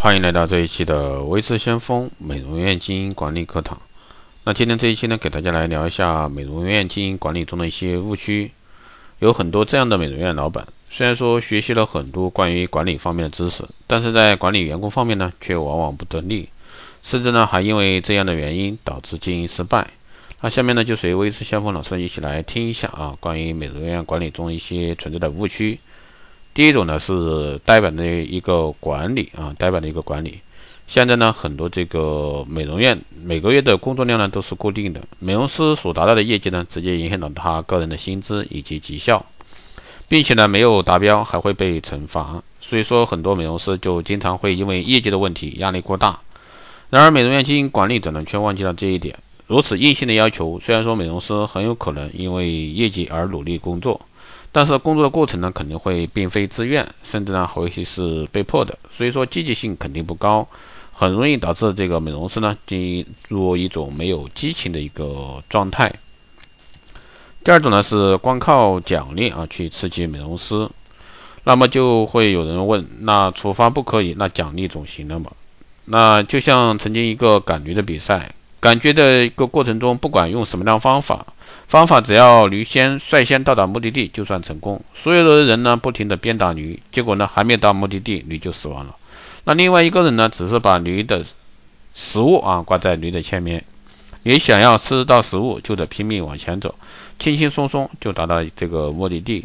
欢迎来到这一期的维持先锋美容院经营管理课堂。那今天这一期呢，给大家来聊一下美容院经营管理中的一些误区。有很多这样的美容院老板，虽然说学习了很多关于管理方面的知识，但是在管理员工方面呢，却往往不得力，甚至呢还因为这样的原因导致经营失败。那下面呢，就随维持先锋老师一起来听一下啊，关于美容院管理中一些存在的误区。第一种呢是呆板的一个管理啊，呆板的一个管理。现在呢，很多这个美容院每个月的工作量呢都是固定的，美容师所达到的业绩呢，直接影响到他个人的薪资以及绩效，并且呢没有达标还会被惩罚。所以说，很多美容师就经常会因为业绩的问题压力过大。然而，美容院经营管理者呢却忘记了这一点。如此硬性的要求，虽然说美容师很有可能因为业绩而努力工作。但是工作的过程呢，肯定会并非自愿，甚至呢会是被迫的，所以说积极性肯定不高，很容易导致这个美容师呢进入一种没有激情的一个状态。第二种呢是光靠奖励啊去刺激美容师，那么就会有人问，那处罚不可以，那奖励总行了吗？那就像曾经一个赶驴的比赛，赶驴的一个过程中，不管用什么样方法。方法只要驴先率先到达目的地，就算成功。所有的人呢，不停地鞭打驴，结果呢，还没到目的地，驴就死亡了。那另外一个人呢，只是把驴的食物啊挂在驴的前面，你想要吃到食物，就得拼命往前走，轻轻松松就达到这个目的地。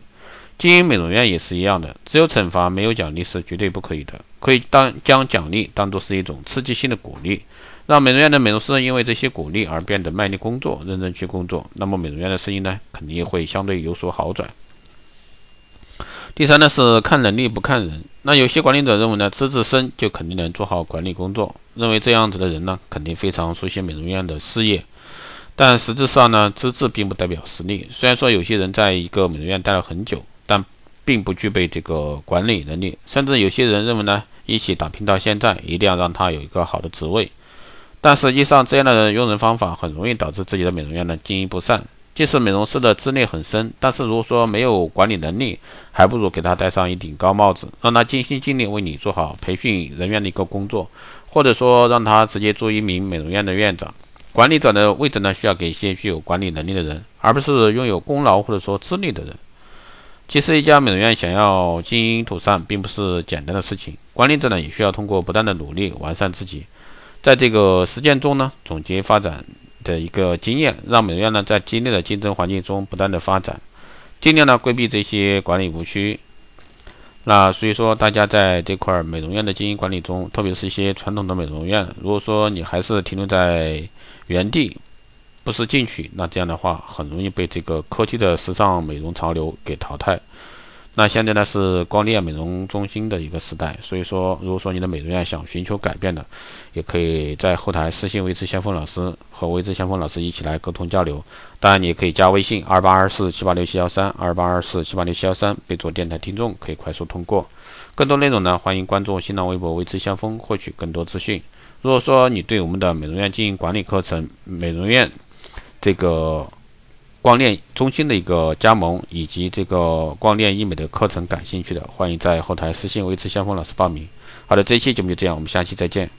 经营美容院也是一样的，只有惩罚没有奖励是绝对不可以的。可以当将奖励当做是一种刺激性的鼓励。让美容院的美容师因为这些鼓励而变得卖力工作、认真去工作，那么美容院的生意呢，肯定会相对有所好转。第三呢是看能力不看人。那有些管理者认为呢，资质深就肯定能做好管理工作，认为这样子的人呢，肯定非常熟悉美容院的事业。但实质上呢，资质并不代表实力。虽然说有些人在一个美容院待了很久，但并不具备这个管理能力。甚至有些人认为呢，一起打拼到现在，一定要让他有一个好的职位。但实际上，这样的用人方法很容易导致自己的美容院呢经营不善。即使美容师的资历很深，但是如果说没有管理能力，还不如给他戴上一顶高帽子，让他尽心尽力为你做好培训人员的一个工作，或者说让他直接做一名美容院的院长。管理者的位置呢，需要给一些具有管理能力的人，而不是拥有功劳或者说资历的人。其实，一家美容院想要经营妥善，并不是简单的事情。管理者呢，也需要通过不断的努力完善自己。在这个实践中呢，总结发展的一个经验，让美容院呢在激烈的竞争环境中不断的发展，尽量呢规避这些管理误区。那所以说，大家在这块美容院的经营管理中，特别是一些传统的美容院，如果说你还是停留在原地，不思进取，那这样的话很容易被这个科技的时尚美容潮流给淘汰。那现在呢是光电美容中心的一个时代，所以说，如果说你的美容院想寻求改变的，也可以在后台私信维持先锋老师和维持先锋老师一起来沟通交流。当然，你也可以加微信二八二四七八六七幺三二八二四七八六七幺三，备注电台听众，可以快速通过。更多内容呢，欢迎关注新浪微博维持先锋，获取更多资讯。如果说你对我们的美容院经营管理课程、美容院这个。光电中心的一个加盟，以及这个光电医美的课程感兴趣的，欢迎在后台私信维持先锋老师报名。好的，这一期节目就这样，我们下期再见。